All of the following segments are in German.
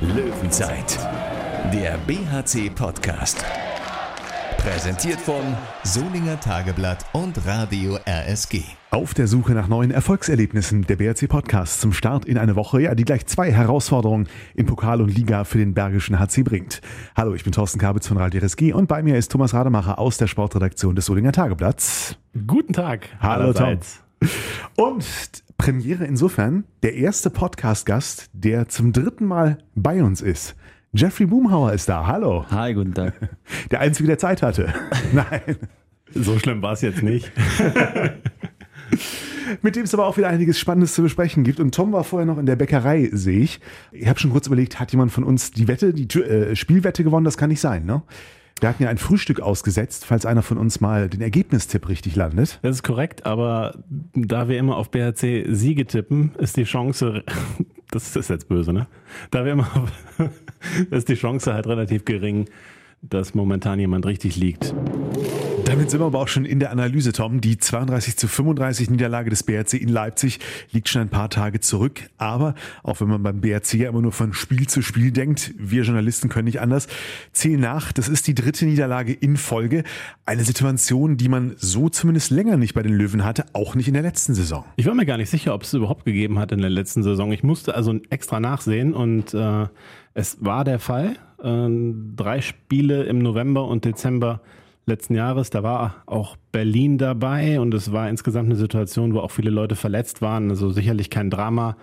Löwenzeit, der BHC-Podcast. Präsentiert von Solinger Tageblatt und Radio RSG. Auf der Suche nach neuen Erfolgserlebnissen der BRC Podcast zum Start in eine Woche, ja, die gleich zwei Herausforderungen in Pokal und Liga für den Bergischen HC bringt. Hallo, ich bin Thorsten Kabitz von Radio RSG und bei mir ist Thomas Rademacher aus der Sportredaktion des Solinger Tageblatts. Guten Tag. Hallo allerseits. Tom. Und Premiere insofern, der erste Podcast-Gast, der zum dritten Mal bei uns ist. Jeffrey Boomhauer ist da. Hallo. Hi, guten Tag. Der Einzige, der Zeit hatte. Nein. So schlimm war es jetzt nicht. Mit dem es aber auch wieder einiges Spannendes zu besprechen gibt. Und Tom war vorher noch in der Bäckerei, sehe ich. Ich habe schon kurz überlegt, hat jemand von uns die Wette, die äh, Spielwette gewonnen? Das kann nicht sein, ne? Wir hatten ja ein Frühstück ausgesetzt, falls einer von uns mal den Ergebnistipp richtig landet. Das ist korrekt, aber da wir immer auf BHC Siege tippen, ist die Chance, das ist jetzt böse, ne? Da wir immer, auf, ist die Chance halt relativ gering, dass momentan jemand richtig liegt. Damit sind wir aber auch schon in der Analyse, Tom. Die 32 zu 35 Niederlage des BRC in Leipzig liegt schon ein paar Tage zurück. Aber auch wenn man beim BRC ja immer nur von Spiel zu Spiel denkt, wir Journalisten können nicht anders. Zähl nach, das ist die dritte Niederlage in Folge. Eine Situation, die man so zumindest länger nicht bei den Löwen hatte, auch nicht in der letzten Saison. Ich war mir gar nicht sicher, ob es überhaupt gegeben hat in der letzten Saison. Ich musste also extra nachsehen und äh, es war der Fall. Äh, drei Spiele im November und Dezember letzten Jahres. Da war auch Berlin dabei und es war insgesamt eine Situation, wo auch viele Leute verletzt waren. Also sicherlich kein Drama,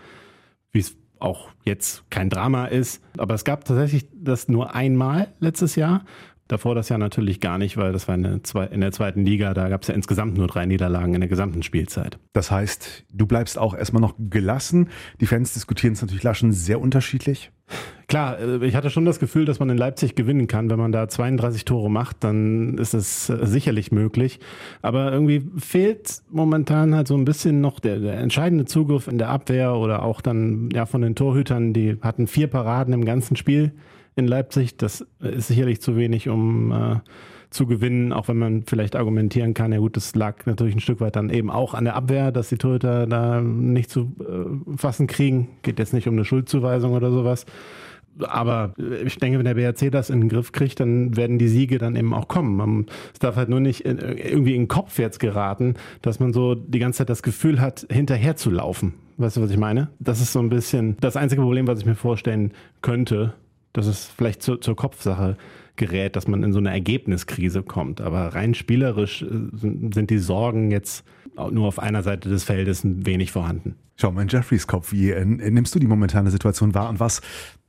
wie es auch jetzt kein Drama ist. Aber es gab tatsächlich das nur einmal letztes Jahr. Davor das Jahr natürlich gar nicht, weil das war in der, in der zweiten Liga. Da gab es ja insgesamt nur drei Niederlagen in der gesamten Spielzeit. Das heißt, du bleibst auch erstmal noch gelassen. Die Fans diskutieren es natürlich Laschen sehr unterschiedlich. Klar, äh, ich hatte schon das Gefühl, dass man in Leipzig gewinnen kann. Wenn man da 32 Tore macht, dann ist es äh, sicherlich möglich. Aber irgendwie fehlt momentan halt so ein bisschen noch der, der, entscheidende Zugriff in der Abwehr oder auch dann ja von den Torhütern. Die hatten vier Paraden im ganzen Spiel in Leipzig. Das ist sicherlich zu wenig, um äh, zu gewinnen, auch wenn man vielleicht argumentieren kann, ja gut, das lag natürlich ein Stück weit dann eben auch an der Abwehr, dass die Torhüter da nicht zu äh, fassen kriegen. Geht jetzt nicht um eine Schuldzuweisung oder sowas. Aber ich denke, wenn der BRC das in den Griff kriegt, dann werden die Siege dann eben auch kommen. Es darf halt nur nicht in, irgendwie in den Kopf jetzt geraten, dass man so die ganze Zeit das Gefühl hat, hinterher zu laufen. Weißt du, was ich meine? Das ist so ein bisschen das einzige Problem, was ich mir vorstellen könnte, dass es vielleicht zu, zur Kopfsache gerät, dass man in so eine Ergebniskrise kommt. Aber rein spielerisch äh, sind die Sorgen jetzt nur auf einer Seite des Feldes ein wenig vorhanden. Schau mal in Jeffreys Kopf, wie äh, nimmst du die momentane Situation wahr und was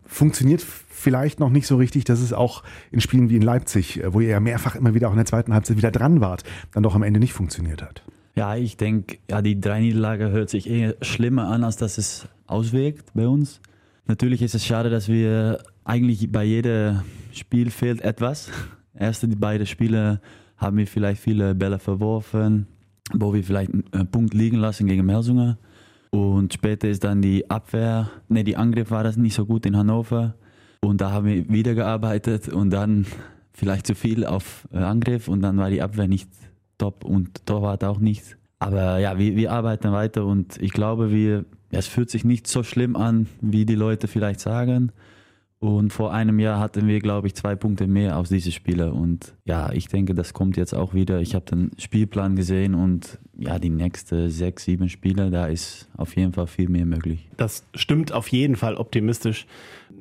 funktioniert vielleicht noch nicht so richtig, dass es auch in Spielen wie in Leipzig, äh, wo ihr ja mehrfach immer wieder auch in der zweiten Halbzeit wieder dran wart, dann doch am Ende nicht funktioniert hat? Ja, ich denke, ja, die drei Niederlage hört sich eher schlimmer an, als dass es auswirkt bei uns. Natürlich ist es schade, dass wir eigentlich bei jedem Spiel fehlt etwas. Erste die beiden Spiele haben wir vielleicht viele Bälle verworfen, wo wir vielleicht einen Punkt liegen lassen gegen Melsungen. Und später ist dann die Abwehr, ne, die Angriff war das nicht so gut in Hannover. Und da haben wir wieder gearbeitet und dann vielleicht zu viel auf äh, Angriff und dann war die Abwehr nicht top und Torwart auch nicht. Aber ja, wir, wir arbeiten weiter und ich glaube, wir, es fühlt sich nicht so schlimm an, wie die Leute vielleicht sagen. Und vor einem Jahr hatten wir, glaube ich, zwei Punkte mehr aus diesen Spielen. Und ja, ich denke, das kommt jetzt auch wieder. Ich habe den Spielplan gesehen und ja, die nächsten sechs, sieben Spiele, da ist auf jeden Fall viel mehr möglich. Das stimmt auf jeden Fall optimistisch,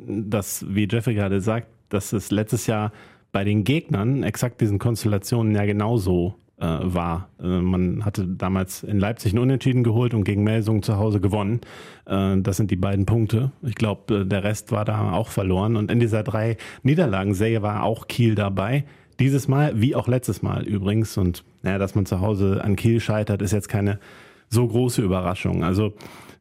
dass, wie Jeffrey gerade sagt, dass es letztes Jahr bei den Gegnern exakt diesen Konstellationen ja genauso äh, war. Äh, man hatte damals in Leipzig einen Unentschieden geholt und gegen Melsungen zu Hause gewonnen. Äh, das sind die beiden Punkte. Ich glaube, äh, der Rest war da auch verloren. Und in dieser drei Niederlagenserie war auch Kiel dabei. Dieses Mal, wie auch letztes Mal übrigens. Und naja, dass man zu Hause an Kiel scheitert, ist jetzt keine so große Überraschung. Also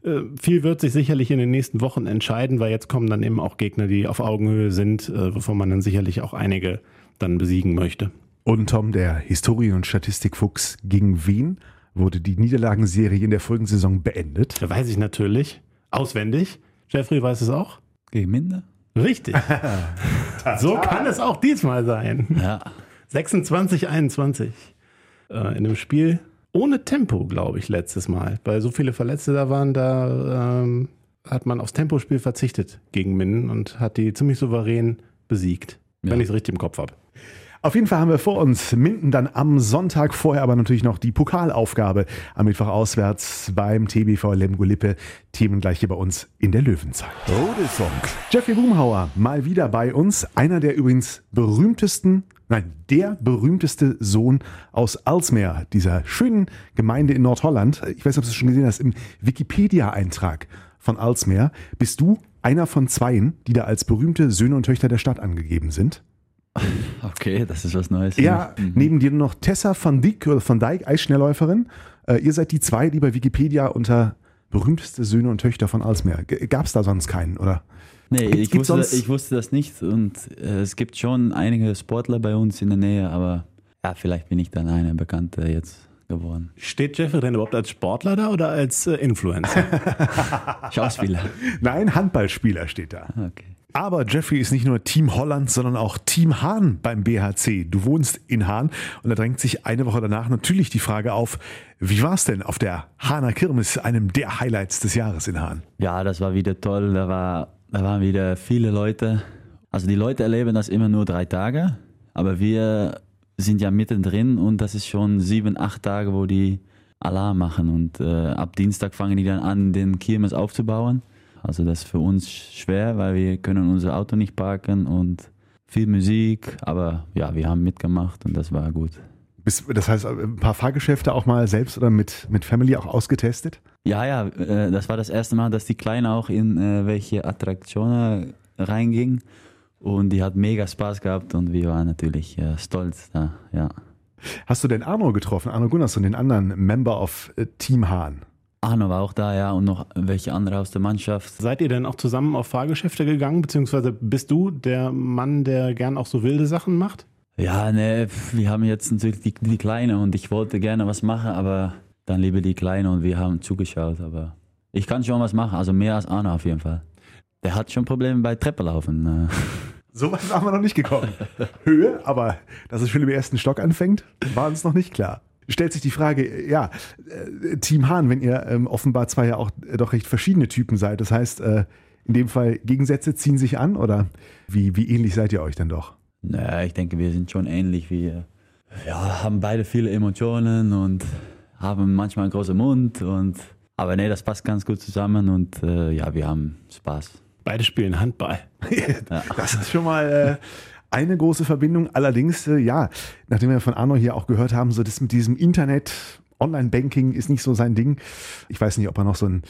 äh, viel wird sich sicherlich in den nächsten Wochen entscheiden, weil jetzt kommen dann eben auch Gegner, die auf Augenhöhe sind, äh, wovon man dann sicherlich auch einige dann besiegen möchte. Und Tom, der Historien- und Statistikfuchs, gegen wen wurde die Niederlagenserie in der Folgensaison beendet? Da weiß ich natürlich. Auswendig. Jeffrey weiß es auch. Gegen Minder? Richtig. so kann es auch diesmal sein. Ja. 26, 21. Äh, in einem Spiel ohne Tempo, glaube ich, letztes Mal. Weil so viele Verletzte da waren, da ähm, hat man aufs Tempospiel verzichtet gegen Minden und hat die ziemlich souverän besiegt, Ja. wenn ich es richtig im Kopf habe. Auf jeden Fall haben wir vor uns Minden dann am Sonntag, vorher aber natürlich noch die Pokalaufgabe am Mittwoch auswärts beim TBV Lemgo-Lippe. Themen gleich hier bei uns in der Löwenzeit. Rudelfunk. Jeffrey Boomhauer mal wieder bei uns. Einer der übrigens berühmtesten, nein, der berühmteste Sohn aus Alsmeer, dieser schönen Gemeinde in Nordholland. Ich weiß nicht, ob du es schon gesehen hast, im Wikipedia-Eintrag von Alsmeer bist du einer von zweien, die da als berühmte Söhne und Töchter der Stadt angegeben sind. Okay, das ist was Neues. Ja. Mhm. neben dir noch Tessa van Dijk oder van Dijk, Eisschnellläuferin. Äh, ihr seid die zwei, die bei Wikipedia unter berühmteste Söhne und Töchter von Alsmeer. Gab es da sonst keinen, oder? Nee, ich, wusste, sonst- ich wusste das nicht und äh, es gibt schon einige Sportler bei uns in der Nähe, aber ja, vielleicht bin ich dann eine Bekannte jetzt geworden. Steht Jeffrey denn überhaupt als Sportler da oder als äh, Influencer? Schauspieler. Nein, Handballspieler steht da. Okay. Aber Jeffrey ist nicht nur Team Holland, sondern auch Team Hahn beim BHC. Du wohnst in Hahn und da drängt sich eine Woche danach natürlich die Frage auf, wie war es denn auf der Hahner Kirmes, einem der Highlights des Jahres in Hahn? Ja, das war wieder toll. Da, war, da waren wieder viele Leute. Also die Leute erleben das immer nur drei Tage, aber wir sind ja mittendrin und das ist schon sieben, acht Tage, wo die Alarm machen. Und äh, ab Dienstag fangen die dann an, den Kirmes aufzubauen. Also das ist für uns schwer, weil wir können unser Auto nicht parken und viel Musik. Aber ja, wir haben mitgemacht und das war gut. Das heißt, ein paar Fahrgeschäfte auch mal selbst oder mit, mit Family auch ausgetestet? Ja, ja, äh, das war das erste Mal, dass die Kleine auch in äh, welche Attraktionen reinging. Und die hat mega Spaß gehabt und wir waren natürlich äh, stolz da, ja. Hast du denn Arno getroffen, Arno Gunnarsson, den anderen Member of Team Hahn? Arno war auch da, ja, und noch welche andere aus der Mannschaft. Seid ihr denn auch zusammen auf Fahrgeschäfte gegangen, beziehungsweise bist du der Mann, der gern auch so wilde Sachen macht? Ja, ne, wir haben jetzt natürlich die, die Kleine und ich wollte gerne was machen, aber dann lieber die Kleine und wir haben zugeschaut. Aber ich kann schon was machen, also mehr als Arno auf jeden Fall. Der hat schon Probleme bei Treppenlaufen. äh. So weit waren wir noch nicht gekommen. Höhe, aber dass es schon im ersten Stock anfängt, war uns noch nicht klar. Stellt sich die Frage, ja, äh, Team Hahn, wenn ihr ähm, offenbar zwei ja auch äh, doch recht verschiedene Typen seid, das heißt, äh, in dem Fall Gegensätze ziehen sich an oder wie, wie ähnlich seid ihr euch denn doch? Naja, ich denke, wir sind schon ähnlich. Wir ja, haben beide viele Emotionen und haben manchmal einen großen Mund. Und, aber nee, das passt ganz gut zusammen und äh, ja, wir haben Spaß. Beide spielen Handball. Das ist schon mal äh, eine große Verbindung. Allerdings, äh, ja, nachdem wir von Arno hier auch gehört haben, so das mit diesem Internet, Online-Banking ist nicht so sein Ding. Ich weiß nicht, ob er noch so einen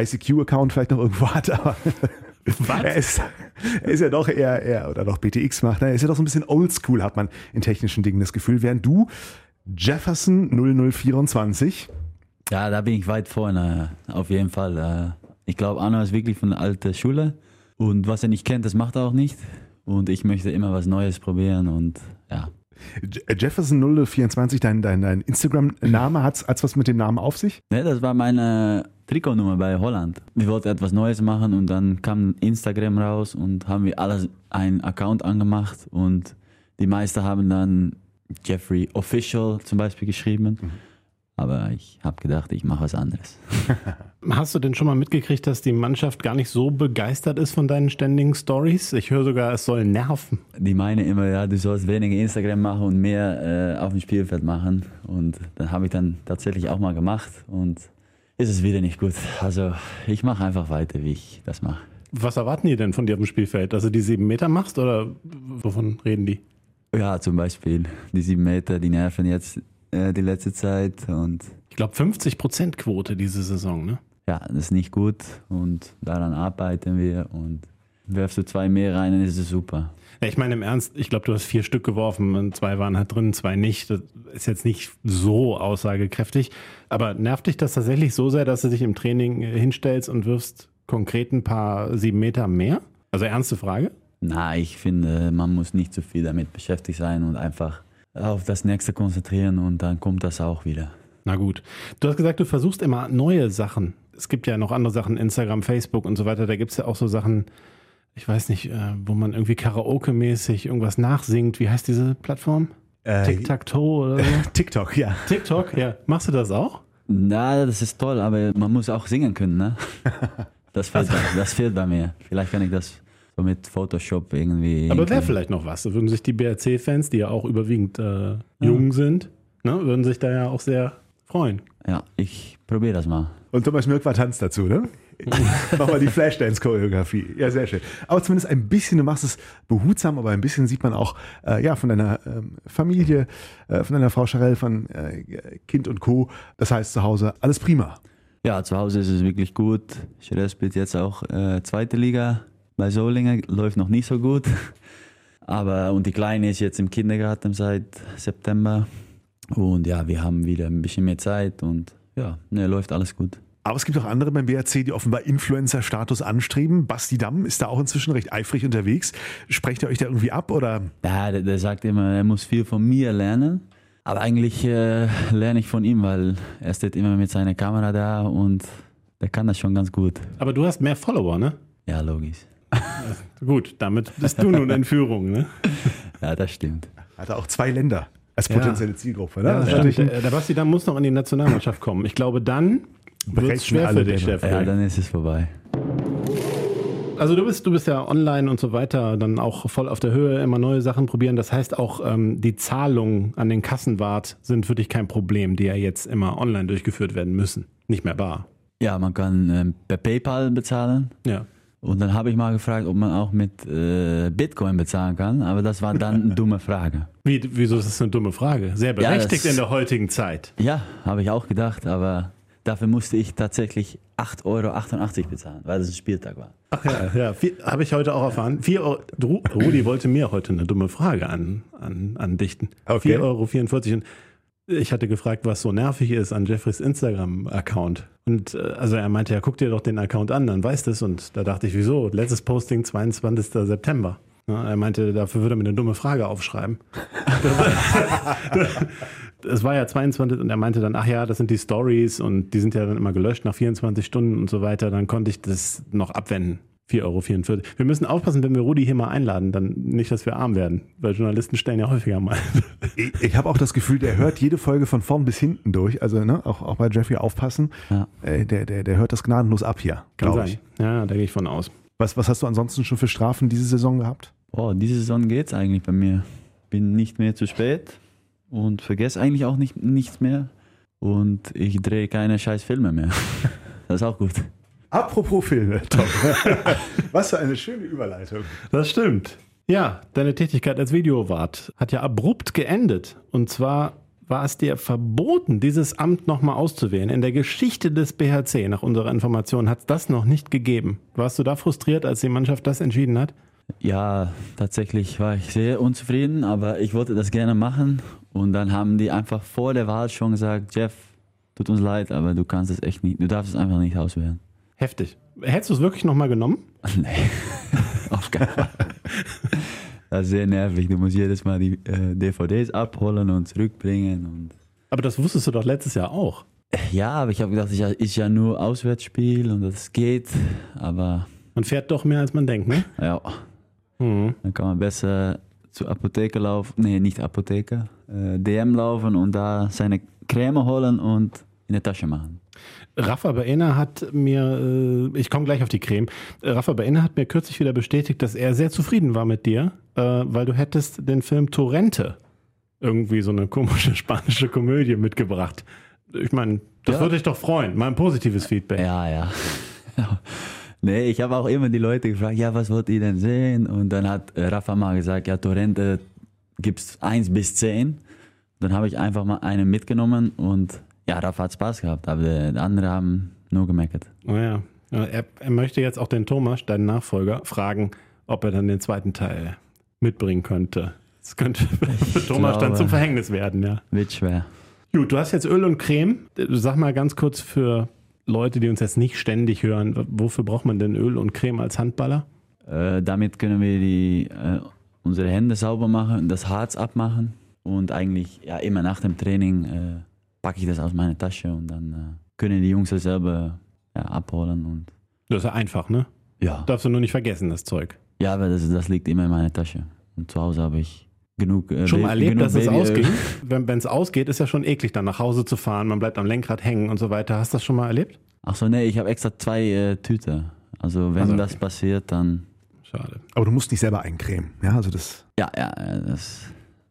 ICQ-Account vielleicht noch irgendwo hat, aber er, ist, er ist ja doch eher, eher oder doch BTX macht. Er ist ja doch so ein bisschen oldschool, hat man in technischen Dingen das Gefühl. Während du Jefferson 0024 Ja, da bin ich weit vorne, auf jeden Fall. Äh, Ich glaube, Arno ist wirklich von der alten Schule und was er nicht kennt, das macht er auch nicht. Und ich möchte immer was Neues probieren und ja. J- Jefferson 0024, dein, dein, dein Instagram-Name, hat es was mit dem Namen auf sich? Ne, das war meine Trikotnummer bei Holland. Wir wollten etwas Neues machen und dann kam Instagram raus und haben wir alles einen Account angemacht und die meisten haben dann Jeffrey Official zum Beispiel geschrieben. Aber ich habe gedacht, ich mache was anderes. Hast du denn schon mal mitgekriegt, dass die Mannschaft gar nicht so begeistert ist von deinen ständigen Stories? Ich höre sogar, es soll nerven. Die meinen immer, ja, du sollst weniger Instagram machen und mehr äh, auf dem Spielfeld machen. Und dann habe ich dann tatsächlich auch mal gemacht und ist es wieder nicht gut. Also ich mache einfach weiter, wie ich das mache. Was erwarten die denn von dir auf dem Spielfeld? Dass du die sieben Meter machst oder wovon reden die? Ja, zum Beispiel die sieben Meter, die nerven jetzt äh, die letzte Zeit und Ich glaube 50 Prozent Quote diese Saison, ne? ja, das ist nicht gut und daran arbeiten wir und werfst du zwei mehr rein, dann ist es super. Ja, ich meine im Ernst, ich glaube, du hast vier Stück geworfen und zwei waren halt drin, zwei nicht. Das ist jetzt nicht so aussagekräftig. Aber nervt dich das tatsächlich so sehr, dass du dich im Training äh, hinstellst und wirfst konkret ein paar sieben Meter mehr? Also ernste Frage? Na, ich finde, man muss nicht zu viel damit beschäftigt sein und einfach auf das nächste konzentrieren und dann kommt das auch wieder. Na gut. Du hast gesagt, du versuchst immer neue Sachen. Es gibt ja noch andere Sachen, Instagram, Facebook und so weiter. Da gibt es ja auch so Sachen, ich weiß nicht, äh, wo man irgendwie Karaoke-mäßig irgendwas nachsingt. Wie heißt diese Plattform? Äh, Tic-Tac-Toe oder so? TikTok, ja. TikTok, ja. Machst du das auch? Na, das ist toll, aber man muss auch singen können, ne? Das fehlt, bei, das fehlt bei mir. Vielleicht kann ich das so mit Photoshop irgendwie. Aber wäre vielleicht noch was. Da würden sich die BRC-Fans, die ja auch überwiegend äh, jung sind, ne, würden sich da ja auch sehr freuen. Ja, ich probiere das mal. Und Thomas Mirk war tanzt dazu, ne? Mach mal die Flashdance-Choreografie. Ja, sehr schön. Aber zumindest ein bisschen, du machst es behutsam, aber ein bisschen sieht man auch äh, ja, von deiner ähm, Familie, äh, von deiner Frau Charelle, von äh, Kind und Co. Das heißt zu Hause alles prima. Ja, zu Hause ist es wirklich gut. Scherer spielt jetzt auch äh, zweite Liga bei Solingen, läuft noch nicht so gut. Aber und die Kleine ist jetzt im Kindergarten seit September. Und ja, wir haben wieder ein bisschen mehr Zeit und ja, ne, läuft alles gut. Aber es gibt auch andere beim BRC, die offenbar Influencer-Status anstreben. Basti Damm ist da auch inzwischen recht eifrig unterwegs. Sprecht ihr euch da irgendwie ab oder? Ja, der, der sagt immer, er muss viel von mir lernen. Aber eigentlich äh, lerne ich von ihm, weil er steht immer mit seiner Kamera da und der kann das schon ganz gut. Aber du hast mehr Follower, ne? Ja, logisch. Gut, damit bist du nun in Führung, ne? Ja, das stimmt. Hat er auch zwei Länder als Ja. potenzielle Zielgruppe. Ne? Ja, Das natürlich ein- Der, der Basti dann muss noch in die Nationalmannschaft kommen. Ich glaube, dann wird es schwer alle für dich. Chef. Ja, dann ist es vorbei. Also du bist, du bist ja online und so weiter, dann auch voll auf der Höhe, immer neue Sachen probieren. Das heißt auch, ähm, die Zahlungen an den Kassenwart sind für dich kein Problem, die ja jetzt immer online durchgeführt werden müssen. Nicht mehr bar. Ja, man kann ähm, per PayPal bezahlen. Ja. Und dann habe ich mal gefragt, ob man auch mit äh, Bitcoin bezahlen kann. Aber das war dann eine dumme Frage. Wie, wieso ist das eine dumme Frage? Sehr Ja, berechtigt das- in der heutigen Zeit. Ja, habe ich auch gedacht. Aber dafür musste ich tatsächlich 8,88 Euro bezahlen, weil es ein Spieltag war. Ach ja, ja habe ich heute auch erfahren. Vier Euro, Ru- Rudi wollte mir heute eine dumme Frage an, an, andichten. Okay. 4,44 Euro. Ich hatte gefragt, was so nervig ist an Jeffreys Instagram-Account. Und äh, also er meinte, ja, guck dir doch den Account an, dann weißt es. Und da dachte ich, wieso? Letztes Posting 22. September. Er meinte, dafür würde er mir eine dumme Frage aufschreiben. Es war ja 22 und er meinte dann, ach ja, das sind die Stories und die sind ja dann immer gelöscht nach 24 Stunden und so weiter. Dann konnte ich das noch abwenden. 4,44 Euro. Wir müssen aufpassen, wenn wir Rudi hier mal einladen, dann nicht, dass wir arm werden. Weil Journalisten stellen ja häufiger mal. Ich, ich habe auch das Gefühl, der hört jede Folge von vorn bis hinten durch. Also ne, auch, auch bei Jeffrey aufpassen. Ja. Äh, der, der, der hört das gnadenlos ab hier, glaube ich. Ja, da gehe ich von aus. Was, was hast du ansonsten schon für Strafen diese Saison gehabt? Oh, diese Saison geht's eigentlich bei mir. Bin nicht mehr zu spät und vergesse eigentlich auch nicht, nichts mehr. Und ich drehe keine scheiß Filme mehr. Das ist auch gut. Apropos Filme, Tom. was für eine schöne Überleitung. Das stimmt. Ja, deine Tätigkeit als Videowart hat ja abrupt geendet. Und zwar war es dir verboten, dieses Amt nochmal auszuwählen. In der Geschichte des BHC, nach unserer Information, hat es das noch nicht gegeben. Warst du da frustriert, als die Mannschaft das entschieden hat? Ja, tatsächlich war ich sehr unzufrieden, aber ich wollte das gerne machen. Und dann haben die einfach vor der Wahl schon gesagt, Jeff, tut uns leid, aber du kannst es echt nicht, du darfst es einfach nicht auswählen. Heftig. Hättest du es wirklich nochmal genommen? Nee, auf keinen Fall. Das ist sehr nervig. Du musst jedes Mal die äh, DVDs abholen und zurückbringen. Und Aber das wusstest du doch letztes Jahr auch. ja, aber ich habe gedacht, es ist ja- ist ja nur Auswärtsspiel und das geht. Aber Man fährt doch mehr, als man denkt, ne? ja, Mhm. dann kann man besser zur Apotheke laufen. Nee, nicht Apotheke. Äh, DM laufen und da seine Creme holen und in der Tasche machen. Rafa Baena hat mir, äh, ich komme gleich auf die Creme, Rafa Baena hat mir kürzlich wieder bestätigt, dass er sehr zufrieden war mit dir, äh, weil du hättest den Film Torrente, irgendwie so eine komische spanische Komödie mitgebracht. Ich meine, das Ja. würde dich doch freuen, mal ein positives Feedback. Ja, ja. nee, ich habe auch immer die Leute gefragt, ja, was wollt ihr denn sehen? Und dann hat äh, Rafa mal gesagt, ja, Torrente gibt's 1 bis 10. Dann habe ich einfach mal einen mitgenommen und ja, Rafa hat Spaß gehabt, aber anderen haben nur gemeckert. Oh ja. Er, er möchte jetzt auch den Thomas, deinen Nachfolger, fragen, ob er dann den zweiten Teil mitbringen könnte. Das könnte für Thomas dann glaube- zum Verhängnis werden, ja. Wird schwer. Gut, du hast jetzt Öl und Creme. Sag mal ganz kurz für Leute, die uns jetzt nicht ständig hören, wofür braucht man denn Öl und Creme als Handballer? Äh, damit können wir die, äh, unsere Hände sauber machen, das Harz abmachen und eigentlich ja, immer nach dem Training äh, packe ich das aus meiner Tasche und dann äh, können die Jungs das selber ja, abholen und Das ist ja einfach, ne? ja. Darfst du nur nicht vergessen, das Zeug. Ja, aber das, das liegt immer in meiner Tasche. Und zu Hause habe ich genug. Äh, Schon mal erlebt, dass es Babyöl. ausging? Wenn es ausgeht, ist ja schon eklig, dann nach Hause zu fahren. Man bleibt am Lenkrad hängen und so weiter. Hast du das schon mal erlebt? Ach so, nee, ich habe extra zwei äh, Tüten. Also wenn Also, das passiert, dann Schade. Aber du musst nicht selber eincremen. Ja, also das. ja, ja, das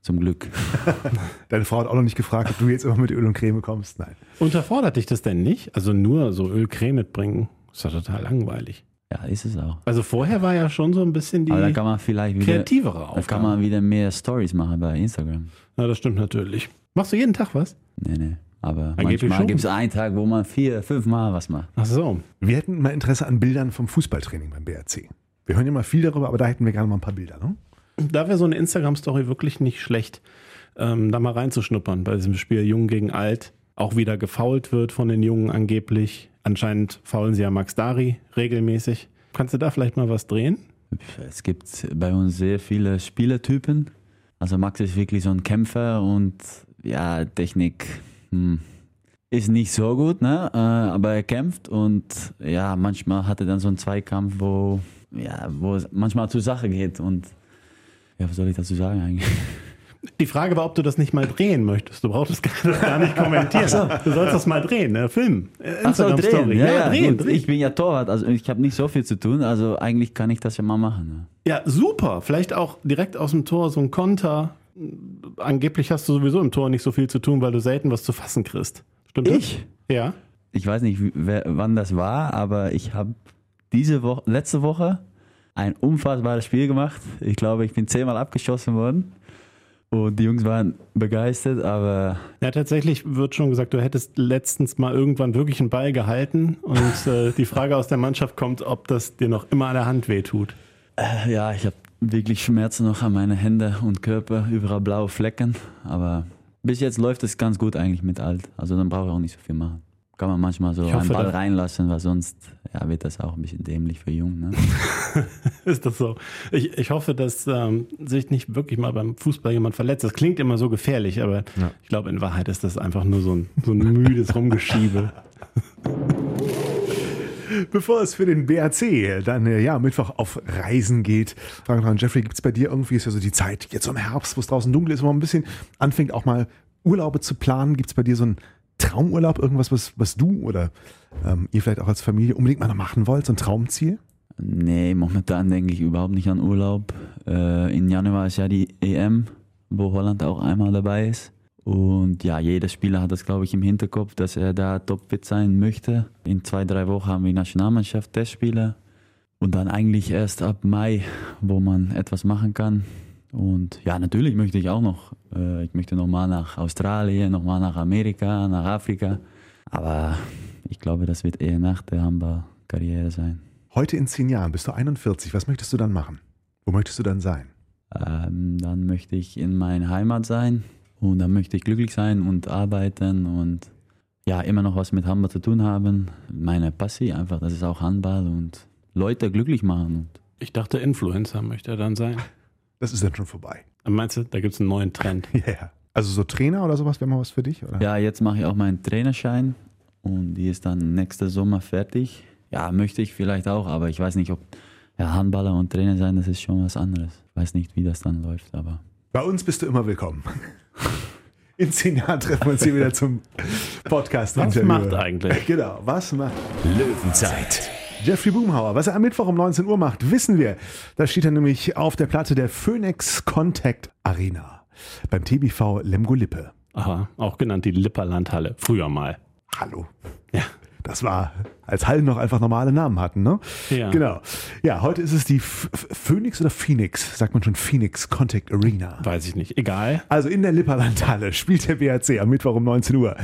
zum Glück. Deine Frau hat auch noch nicht gefragt, ob du jetzt immer mit Öl und Creme kommst. Nein. Unterfordert dich das denn nicht? Also nur so Ölcreme mitbringen, ist doch total langweilig. Ja, ist es auch. Also vorher war ja schon so ein bisschen die Aber da kann man vielleicht wieder, kreativere da Aufgabe. kann man wieder mehr Stories machen bei Instagram. Ja, das stimmt natürlich. Machst du jeden Tag was? Nee, nee. Aber Angeblich manchmal schon. gibt es einen Tag, wo man vier, fünf Mal was macht. Ach so. Wir hätten mal Interesse an Bildern vom Fußballtraining beim BRC. Wir hören ja mal viel darüber, aber da hätten wir gerne mal ein paar Bilder. Ne? Da wäre so eine Instagram-Story wirklich nicht schlecht, ähm, da mal reinzuschnuppern bei diesem Spiel Jung gegen Alt. Auch wieder gefault wird von den Jungen angeblich. Anscheinend faulen sie ja Max Dari regelmäßig. Kannst du da vielleicht mal was drehen? Es gibt bei uns sehr viele Spielertypen. Also Max ist wirklich so ein Kämpfer und ja, Technik hm, ist nicht so gut, ne? Äh, aber er kämpft und ja, manchmal hat er dann so einen Zweikampf, wo, ja, wo es manchmal zur Sache geht und ja, was soll ich dazu sagen eigentlich? Die Frage war, ob du das nicht mal drehen möchtest. Du brauchst das gar nicht kommentieren. Du sollst das mal drehen, ne? Film. Ach so, drehen. Instagram-Story. Ja, ja, drehen, gut. drehen. Ich bin ja Torwart, also ich habe nicht so viel zu tun, also eigentlich kann ich das ja mal machen. Ne? Ja, super. Vielleicht auch direkt aus dem Tor so ein Konter. Angeblich hast du sowieso im Tor nicht so viel zu tun, weil du selten was zu fassen kriegst. Stimmt Ich? das? Ja. ich weiß nicht, wer, wann das war, aber ich habe diese Woche, letzte Woche ein unfassbares Spiel gemacht. Ich glaube, ich bin zehnmal abgeschossen worden. Und die Jungs waren begeistert, aber Ja, tatsächlich wird schon gesagt, du hättest letztens mal irgendwann wirklich einen Ball gehalten und äh, die Frage aus der Mannschaft kommt, ob das dir noch immer an der Hand wehtut. äh, ja, ich habe wirklich Schmerzen noch an meine Hände und Körper, überall blaue Flecken. Aber bis jetzt läuft es ganz gut eigentlich mit alt. Also dann brauche ich auch nicht so viel machen. Kann man manchmal so hoffe, einen Ball reinlassen, weil sonst ja, wird das auch ein bisschen dämlich für Jung. Ne? Ist das so? Ich, ich hoffe, dass ähm, sich nicht wirklich mal beim Fußball jemand verletzt. Das klingt immer so gefährlich, aber ich glaube, in Wahrheit ist das einfach nur so ein, so ein müdes Rumgeschiebe. Bevor es für den BRC dann äh, ja Mittwoch auf Reisen geht, fragen wir an Jeffrey, gibt es bei dir irgendwie, ist ja so die Zeit jetzt im Herbst, wo es draußen dunkel ist, wo man ein bisschen anfängt auch mal Urlaube zu planen. Gibt es bei dir so einen Traumurlaub, irgendwas, was, was du oder ähm, ihr vielleicht auch als Familie unbedingt mal noch machen wollt, so ein Traumziel? Nee, momentan denke ich überhaupt nicht an Urlaub. Äh, in Januar ist ja die EM, wo Holland auch einmal dabei ist. Und ja, jeder Spieler hat das, glaube ich, im Hinterkopf, dass er da topfit sein möchte. In zwei, drei Wochen haben wir Nationalmannschaft Testspiele. Und dann eigentlich erst ab Mai, wo man etwas machen kann. Und ja, natürlich möchte ich auch noch. Äh, ich möchte nochmal nach Australien, nochmal nach Amerika, nach Afrika. Aber ich glaube, das wird eher nach der Handballkarriere sein. Heute in zehn Jahren bist du 41. Was möchtest du dann machen? Wo möchtest du dann sein? Ähm, dann möchte ich in meiner Heimat sein und dann möchte ich glücklich sein und arbeiten und ja, immer noch was mit Handball zu tun haben. Meine Passie einfach, das ist auch Handball und Leute glücklich machen. Und Ich dachte, Influencer möchte er dann sein. Das ist dann schon vorbei. Meinst du, da gibt es einen neuen Trend? Ja, ja. Also so Trainer oder sowas wäre mal was für dich? Oder? ja, jetzt mache ich auch meinen Trainerschein und die ist dann nächsten Sommer fertig. Ja, möchte ich vielleicht auch, aber ich weiß nicht, ob ja, Handballer und Trainer sein, das ist schon was anderes. Ich weiß nicht, wie das dann läuft, aber Bei uns bist du immer willkommen. In zehn Jahren treffen wir uns hier wieder zum Podcast. Was macht eigentlich? Genau, was macht Löwenzeit. Jeffrey Boomhauer? Was er am Mittwoch um 19 Uhr macht, wissen wir. Da steht er nämlich auf der Platte der Phoenix Contact Arena beim TBV Lemgo Lippe. Aha, auch genannt die Lipperlandhalle. Früher mal. Hallo. Ja. Das war, als Hallen noch einfach normale Namen hatten, ne? Ja. Genau. Ja, heute ist es die F Phoenix oder Phoenix? Sagt man schon Phoenix Contact Arena. Weiß ich nicht. Egal. Also in der Lipperlandhalle spielt der BRC am Mittwoch um 19 Uhr.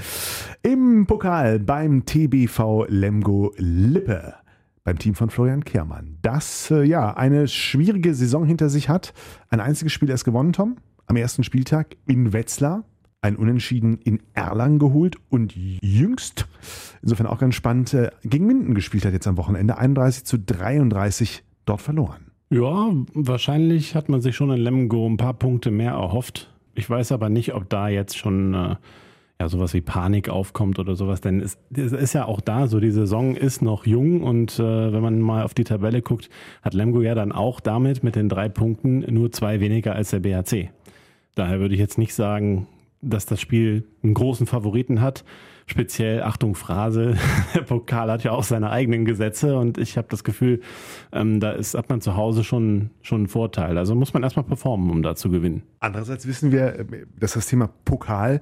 Im Pokal beim TBV Lemgo Lippe. Beim Team von Florian Kehrmann. Das äh, ja eine schwierige Saison hinter sich hat. Ein einziges Spiel erst gewonnen, Tom. Am ersten Spieltag in Wetzlar. Ein Unentschieden in Erlangen geholt und jüngst, insofern auch ganz spannend, äh, gegen Minden gespielt hat jetzt am Wochenende. 31 zu 33 dort verloren. Ja, wahrscheinlich hat man sich schon in Lemgo ein paar Punkte mehr erhofft. Ich weiß aber nicht, ob da jetzt schon äh, ja, sowas wie Panik aufkommt oder sowas, denn es, es ist ja auch da so, die Saison ist noch jung und äh, wenn man mal auf die Tabelle guckt, hat Lemgo ja dann auch damit mit den drei Punkten nur zwei weniger als der BHC. Daher würde ich jetzt nicht sagen, dass das Spiel einen großen Favoriten hat. speziell, Achtung, Phrase, der Pokal hat ja auch seine eigenen Gesetze und ich habe das Gefühl, ähm, da ist, hat man zu Hause schon, schon einen Vorteil. Also muss man erstmal performen, um da zu gewinnen. Andererseits wissen wir, dass das Thema Pokal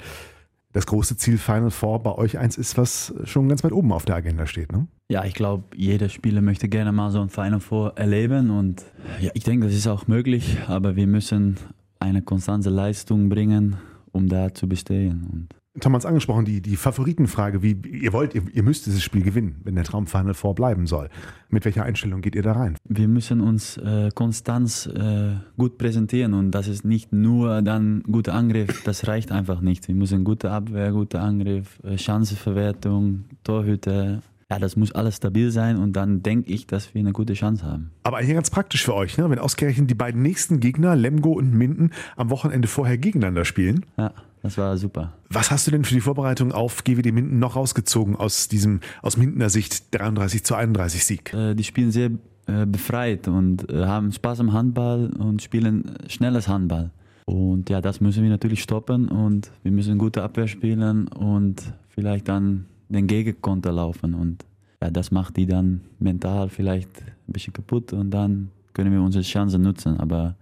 das große Ziel Final Four bei euch eins ist, was schon ganz weit oben auf der Agenda steht. Ne? Ja, ich glaube, jeder Spieler möchte gerne mal so ein Final Four erleben und ja, ich denke, das ist auch möglich, aber wir müssen eine konstante Leistung bringen, um da zu bestehen. Und Thomas angesprochen, die, die Favoritenfrage, wie ihr wollt, ihr, ihr, müsst dieses Spiel gewinnen, wenn der Traum Final Four bleiben soll. Mit welcher Einstellung geht ihr da rein? Wir müssen uns äh, konstant äh, gut präsentieren und das ist nicht nur dann guter Angriff, das reicht einfach nicht. Wir müssen gute Abwehr, guter Angriff, äh, Chanceverwertung, Torhüter, ja, das muss alles stabil sein und dann denke ich, dass wir eine gute Chance haben. Aber hier ganz praktisch für euch, ne? wenn ausgerechnet die beiden nächsten Gegner, Lemgo und Minden, am Wochenende vorher gegeneinander spielen. Ja, das war super. Was hast du denn für die Vorbereitung auf GWD Minden noch rausgezogen aus diesem, aus Mindener Sicht 33 zu 31 Sieg? Äh, die spielen sehr äh, befreit und äh, haben Spaß am Handball und spielen schnelles Handball. Und ja, das müssen wir natürlich stoppen und wir müssen gute Abwehr spielen und vielleicht dann den Gegenkonter laufen. Und ja, das macht die dann mental vielleicht ein bisschen kaputt und dann können wir unsere Chancen nutzen. Aber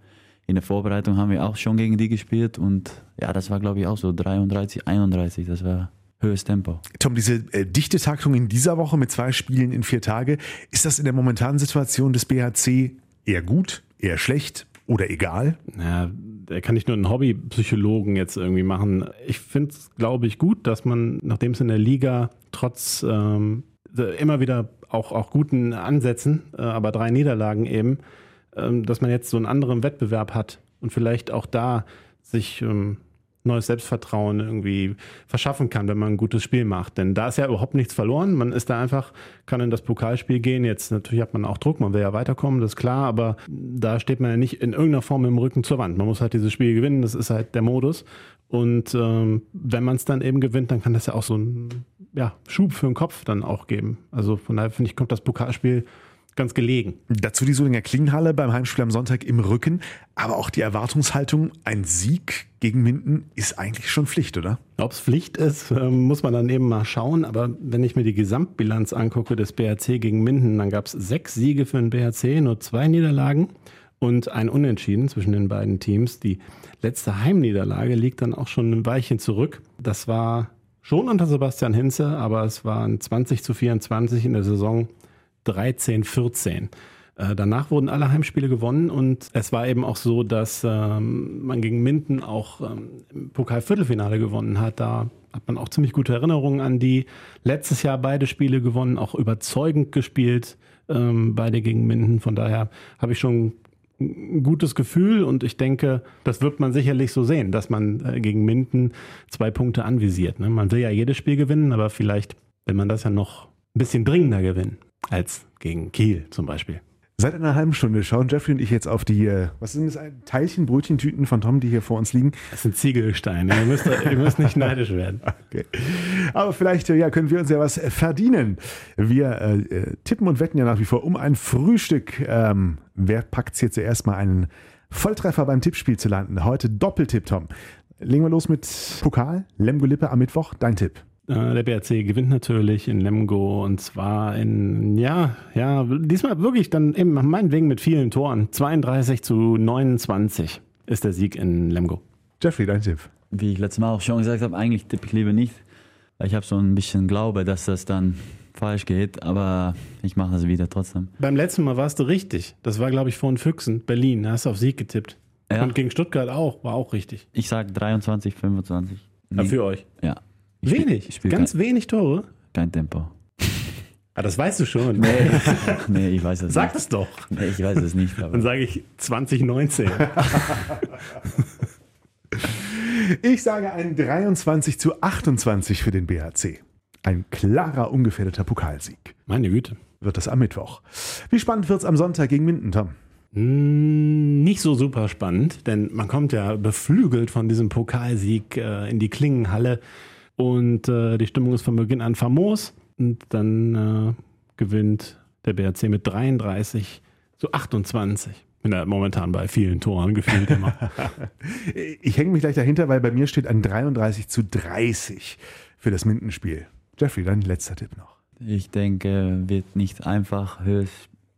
in der Vorbereitung haben wir auch schon gegen die gespielt und ja, das war glaube ich auch so 33, 31. Das war höchstes Tempo. Tom, diese äh, dichte Taktung in dieser Woche mit zwei Spielen in vier Tage, ist das in der momentanen Situation des BHC eher gut, eher schlecht oder egal? Ja, da kann ich nur einen Hobbypsychologen jetzt irgendwie machen. Ich finde es, glaube ich, gut, dass man, nachdem es in der Liga trotz ähm, immer wieder auch, auch guten Ansätzen, äh, aber drei Niederlagen eben, dass man jetzt so einen anderen Wettbewerb hat und vielleicht auch da sich ähm, neues Selbstvertrauen irgendwie verschaffen kann, wenn man ein gutes Spiel macht. Denn da ist ja überhaupt nichts verloren. Man ist da einfach, kann in das Pokalspiel gehen. Jetzt natürlich hat man auch Druck, man will ja weiterkommen, das ist klar, aber da steht man ja nicht in irgendeiner Form im Rücken zur Wand. Man muss halt dieses Spiel gewinnen, das ist halt der Modus. Und ähm, wenn man es dann eben gewinnt, dann kann das ja auch so einen ja, Schub für den Kopf dann auch geben. Also von daher finde ich, kommt das Pokalspiel ganz gelegen. Dazu die Solinger Klingenhalle beim Heimspiel am Sonntag im Rücken. Aber auch die Erwartungshaltung, ein Sieg gegen Minden ist eigentlich schon Pflicht, oder? Ob es Pflicht ist, ähm, muss man dann eben mal schauen. Aber wenn ich mir die Gesamtbilanz angucke des BRC gegen Minden, dann gab es sechs Siege für den BRC, nur zwei Niederlagen und ein Unentschieden zwischen den beiden Teams. Die letzte Heimniederlage liegt dann auch schon ein Weilchen zurück. Das war schon unter Sebastian Hinze, aber es waren 20 zu 24 in der Saison 13, 14. Äh, danach wurden alle Heimspiele gewonnen und es war eben auch so, dass ähm, man gegen Minden auch ähm, im Pokal-Viertelfinale gewonnen hat. Da hat man auch ziemlich gute Erinnerungen an die. Letztes Jahr beide Spiele gewonnen, auch überzeugend gespielt, ähm, beide gegen Minden. Von daher habe ich schon ein gutes Gefühl und ich denke, das wird man sicherlich so sehen, dass man äh, gegen Minden zwei Punkte anvisiert. Ne? Man will ja jedes Spiel gewinnen, aber vielleicht will man das ja noch ein bisschen dringender gewinnen als gegen Kiel zum Beispiel. Seit einer halben Stunde schauen Jeffrey und ich jetzt auf die, äh, was sind das, Teilchen, Brötchentüten von Tom, die hier vor uns liegen. Das sind Ziegelsteine, ihr müsst, ihr müsst nicht neidisch werden. Okay. Aber vielleicht äh, ja, können wir uns ja was verdienen. Wir äh, tippen und wetten ja nach wie vor um ein Frühstück. Ähm, wer packt es hier zuerst mal einen Volltreffer beim Tippspiel zu landen? Heute Doppeltipp, Tom. Legen wir los mit Pokal, Lemgo Lippe am Mittwoch. Dein Tipp. Äh, der BRC gewinnt natürlich in Lemgo und zwar in, ja, ja, diesmal wirklich dann eben meinetwegen mit vielen Toren. 32 zu 29 ist der Sieg in Lemgo. Jeffrey, dein Tipp. Wie ich letztes Mal auch schon gesagt habe, eigentlich tippe ich lieber nicht. Ich habe so ein bisschen Glaube, dass das dann falsch geht, aber ich mache das wieder trotzdem. Beim letzten Mal warst du richtig. Das war, glaube ich, vor den Füchsen, Berlin. Da hast du auf Sieg getippt. Ja. Und gegen Stuttgart auch, war auch richtig. Ich sage 23, 25. Nee. für euch? Ja. Ich wenig, spiel, ganz kein, wenig Tore. Kein Tempo. Ah, das weißt du schon. Nee, nee ich weiß es Sag nicht. es doch. Nee, ich weiß es nicht. Dann sage ich 2019. ich sage ein 23 zu 28 für den BHC. Ein klarer, ungefährdeter Pokalsieg. Meine Güte. Wird das am Mittwoch. Wie spannend wird es am Sonntag gegen Minden, Tom? Hm, nicht so super spannend, denn man kommt ja beflügelt von diesem Pokalsieg äh, in die Klingenhalle. Und äh, die Stimmung ist von Beginn an famos. Und dann äh, gewinnt der BRC mit 33 zu 28. Bin da momentan bei vielen Toren gefühlt immer. ich hänge mich gleich dahinter, weil bei mir steht ein 33 zu 30 für das Mindenspiel. Jeffrey, dein letzter Tipp noch. Ich denke, wird nicht einfach höheres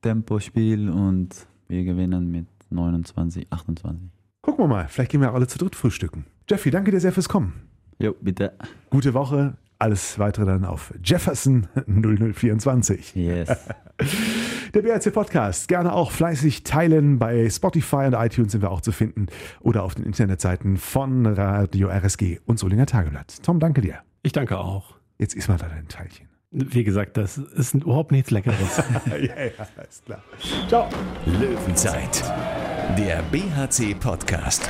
Tempospiel und wir gewinnen mit 29, 28. Gucken wir mal, vielleicht gehen wir alle zu dritt frühstücken. Jeffrey, danke dir sehr fürs Kommen. Jo, bitte. Gute Woche. Alles weitere dann auf Jefferson 0024. Yes. Der BRC Podcast. Gerne auch fleißig teilen. Bei Spotify und iTunes sind wir auch zu finden. Oder auf den Internetseiten von Radio RSG und Solinger Tageblatt. Tom, danke dir. Ich danke auch. Jetzt isst mal da dein Teilchen. Wie gesagt, das ist überhaupt nichts Leckeres. ja, ja, ist klar. Ciao. Löwenzeit, der BHC-Podcast.